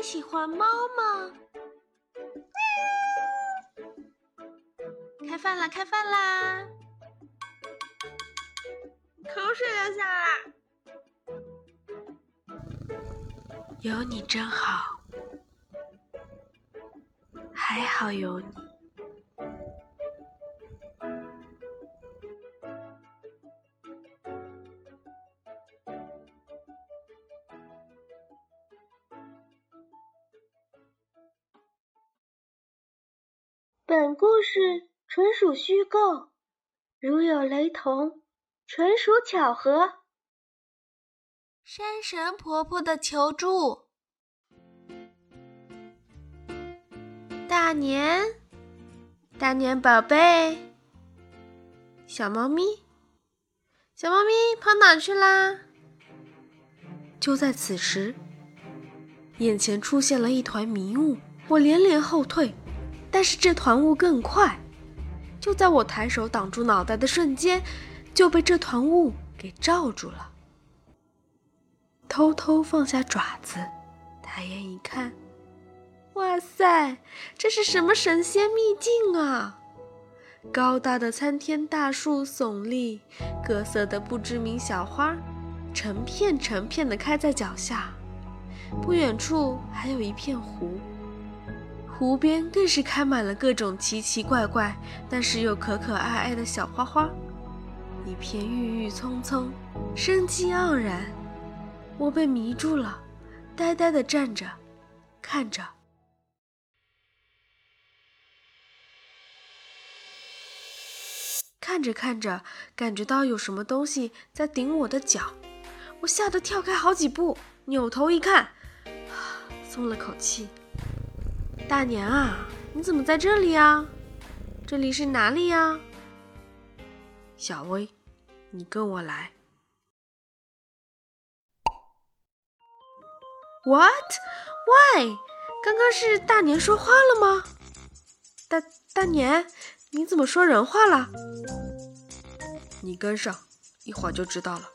你喜欢猫吗？开饭啦！开饭啦！口水流下来。有你真好，还好有你。事纯属虚构，如有雷同，纯属巧合。山神婆婆的求助。大年，大年宝贝，小猫咪，小猫咪跑哪去啦？就在此时，眼前出现了一团迷雾，我连连后退，但是这团雾更快，就在我抬手挡住脑袋的瞬间，就被这团雾给罩住了。偷偷放下爪子，抬眼一看，哇塞，这是什么神仙秘境啊！高大的参天大树耸立，各色的不知名小花，成片成片的开在脚下。不远处还有一片湖，湖边更是开满了各种奇奇怪怪，但是又可可爱爱的小花花，一片郁郁葱葱，生机盎然。我被迷住了，呆呆地站着，看着。看着看着，感觉到有什么东西在顶我的脚，我吓得跳开好几步，扭头一看，松了口气。大年啊，你怎么在这里啊？这里是哪里呀？小薇，你跟我来。What? Why? 刚刚是大年说话了吗？大大年，你怎么说人话了？你跟上，一会儿就知道了。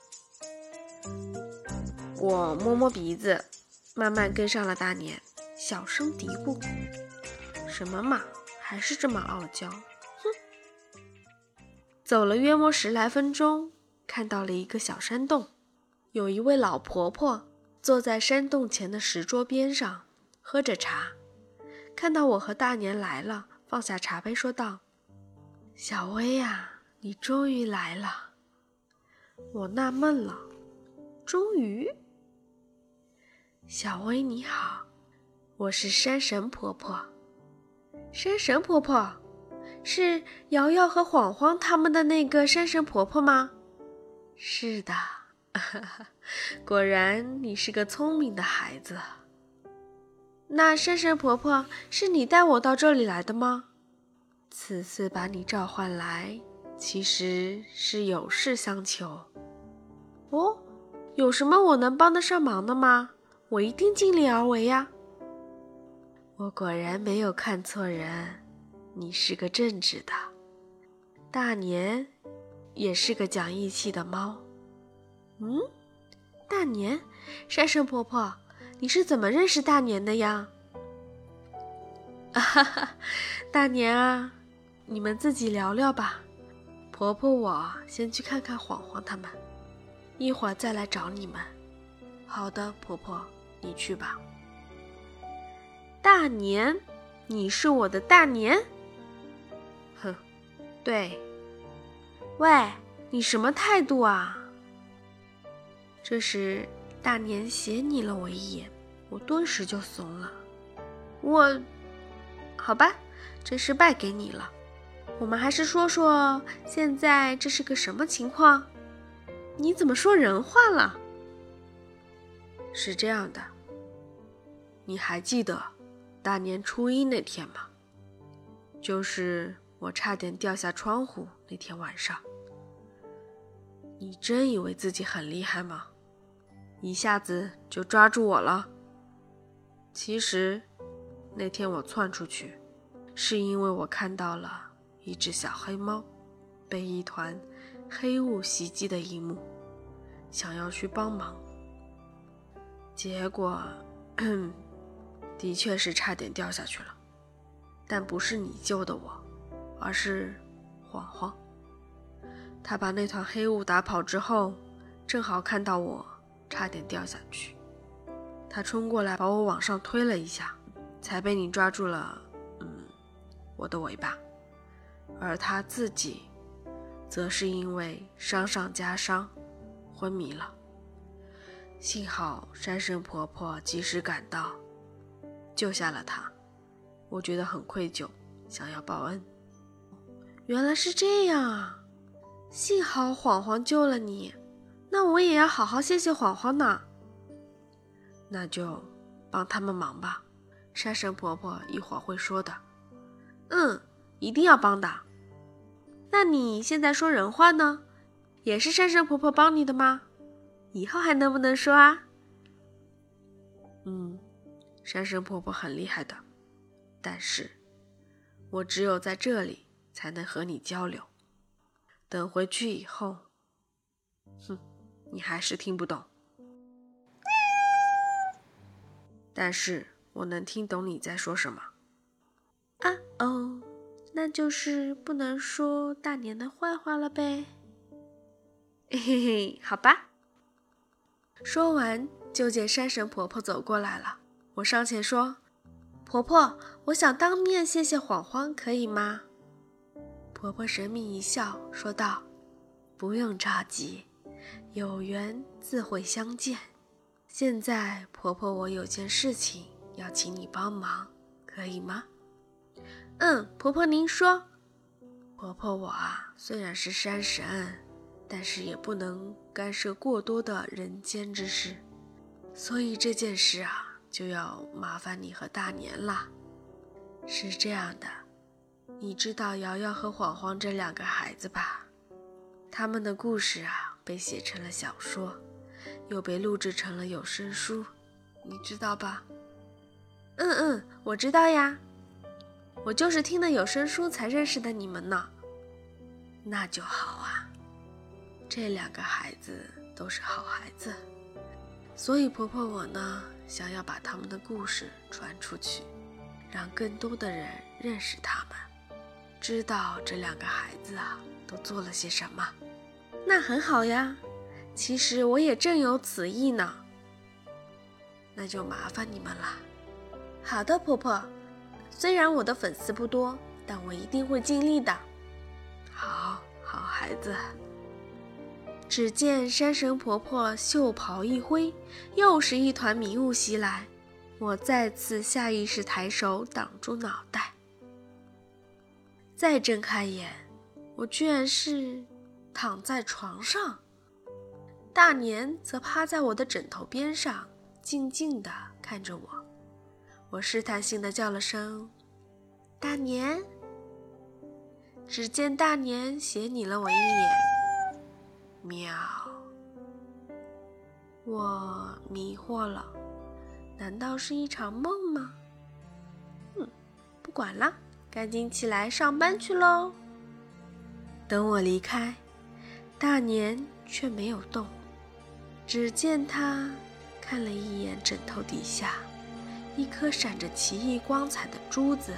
我摸摸鼻子，慢慢跟上了大年，小声嘀咕：“什么嘛，还是这么傲娇。”哼。走了约莫十来分钟，看到了一个小山洞，有一位老婆婆。坐在山洞前的石桌边上，喝着茶，看到我和大年来了，放下茶杯说道：“小薇呀，你终于来了。”我纳闷了，终于。小薇你好，我是山神婆婆。山神婆婆，是瑶瑶和晃晃他们的那个山神婆婆吗？是的。果然，你是个聪明的孩子。那山神婆婆是你带我到这里来的吗？此次把你召唤来，其实是有事相求。哦，有什么我能帮得上忙的吗？我一定尽力而为呀。我果然没有看错人，你是个正直的。大年也是个讲义气的猫。嗯，大年，山神婆婆，你是怎么认识大年的呀？哈哈，大年啊，你们自己聊聊吧。婆婆，我先去看看晃晃他们，一会儿再来找你们。好的，婆婆，你去吧。大年，你是我的大年？哼，对。喂，你什么态度啊？这时，大年斜睨了我一眼，我顿时就怂了。我，好吧，这是败给你了。我们还是说说现在这是个什么情况？你怎么说人话了？是这样的，你还记得大年初一那天吗？就是我差点掉下窗户那天晚上。你真以为自己很厉害吗？一下子就抓住我了。其实，那天我窜出去，是因为我看到了一只小黑猫被一团黑雾袭击的一幕，想要去帮忙。结果，的确是差点掉下去了，但不是你救的我，而是晃晃。他把那团黑雾打跑之后，正好看到我差点掉下去，他冲过来把我往上推了一下，才被你抓住了，嗯，我的尾巴。而他自己，则是因为伤上加伤，昏迷了。幸好山神婆婆及时赶到。救下了他，我觉得很愧疚，想要报恩。原来是这样啊！幸好晃晃救了你，那我也要好好谢谢晃晃呢。那就帮他们忙吧，山神婆婆一会儿会说的。嗯，一定要帮的。那你现在说人话呢，也是山神婆婆帮你的吗？以后还能不能说啊？嗯。山神婆婆很厉害的，但是，我只有在这里才能和你交流。等回去以后，哼，你还是听不懂。但是我能听懂你在说什么。啊哦，那就是不能说大年的坏话了呗。嘿嘿，好吧。说完，就见山神婆婆走过来了。我上前说：“婆婆，我想当面谢谢晃晃，可以吗？”婆婆神秘一笑，说道：“不用着急，有缘自会相见。现在，婆婆我有件事情要请你帮忙，可以吗？”“嗯，婆婆您说。”“婆婆我啊，虽然是山神，但是也不能干涉过多的人间之事，所以这件事啊。”就要麻烦你和大年了。是这样的，你知道瑶瑶和晃晃这两个孩子吧？他们的故事啊，被写成了小说，又被录制成了有声书，你知道吧？嗯嗯，我知道呀。我就是听了有声书才认识的你们呢。那就好啊。这两个孩子都是好孩子，所以婆婆我呢。想要把他们的故事传出去，让更多的人认识他们，知道这两个孩子啊都做了些什么。那很好呀，其实我也正有此意呢。那就麻烦你们了。好的，婆婆。虽然我的粉丝不多，但我一定会尽力的。好好孩子。只见山神婆婆袖袍一挥，又是一团迷雾袭来。我再次下意识抬手挡住脑袋，再睁开眼，我居然是躺在床上，大年则趴在我的枕头边上，静静地看着我。我试探性地叫了声“大年”，只见大年斜睨了我一眼。喵！我迷惑了，难道是一场梦吗？嗯，不管了，赶紧起来上班去喽。等我离开，大年却没有动。只见他看了一眼枕头底下一颗闪着奇异光彩的珠子，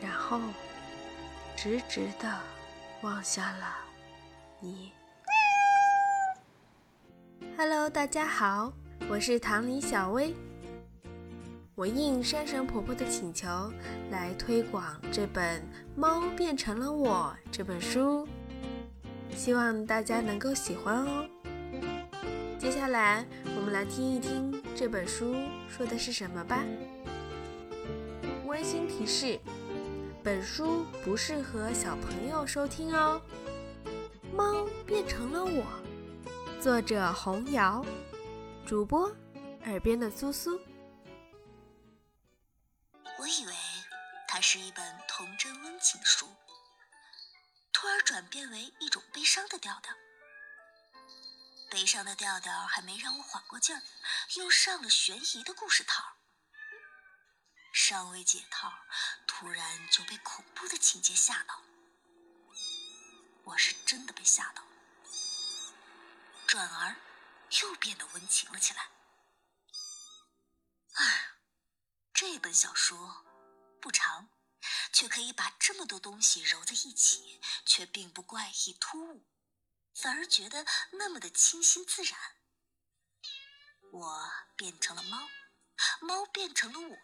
然后直直的望向了你。Hello，大家好，我是唐里小薇。我应山神婆婆的请求来推广这本《猫变成了我》这本书，希望大家能够喜欢哦。接下来我们来听一听这本书说的是什么吧。温馨提示：本书不适合小朋友收听哦。猫变成了我。作者红瑶，主播耳边的苏苏。我以为它是一本童真温情书，突而转变为一种悲伤的调调。悲伤的调调还没让我缓过劲儿，又上了悬疑的故事套。尚未解套，突然就被恐怖的情节吓到。我是真的被吓到了。转而又变得温情了起来。哎，这本小说不长，却可以把这么多东西揉在一起，却并不怪异突兀，反而觉得那么的清新自然。我变成了猫，猫变成了我，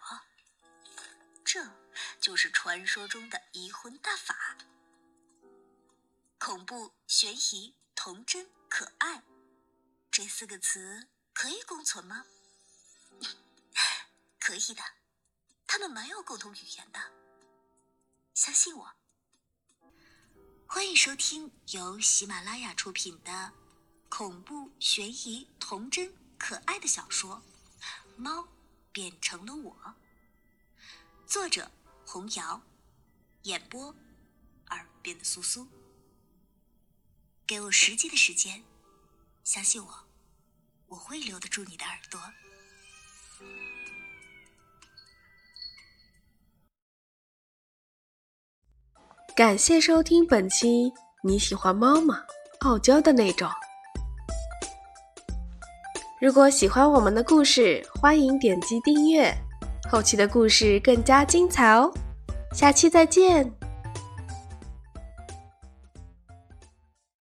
这就是传说中的移魂大法。恐怖、悬疑、童真、可爱，这四个词可以共存吗？可以的，他们蛮有共同语言的。相信我。欢迎收听由喜马拉雅出品的恐怖、悬疑、童真、可爱的小说《猫变成了我》，作者红瑶，演播耳边的苏苏。给我实际的时间，相信我，我会留得住你的耳朵。感谢收听本期。你喜欢猫吗？傲娇的那种。如果喜欢我们的故事，欢迎点击订阅，后期的故事更加精彩哦。下期再见。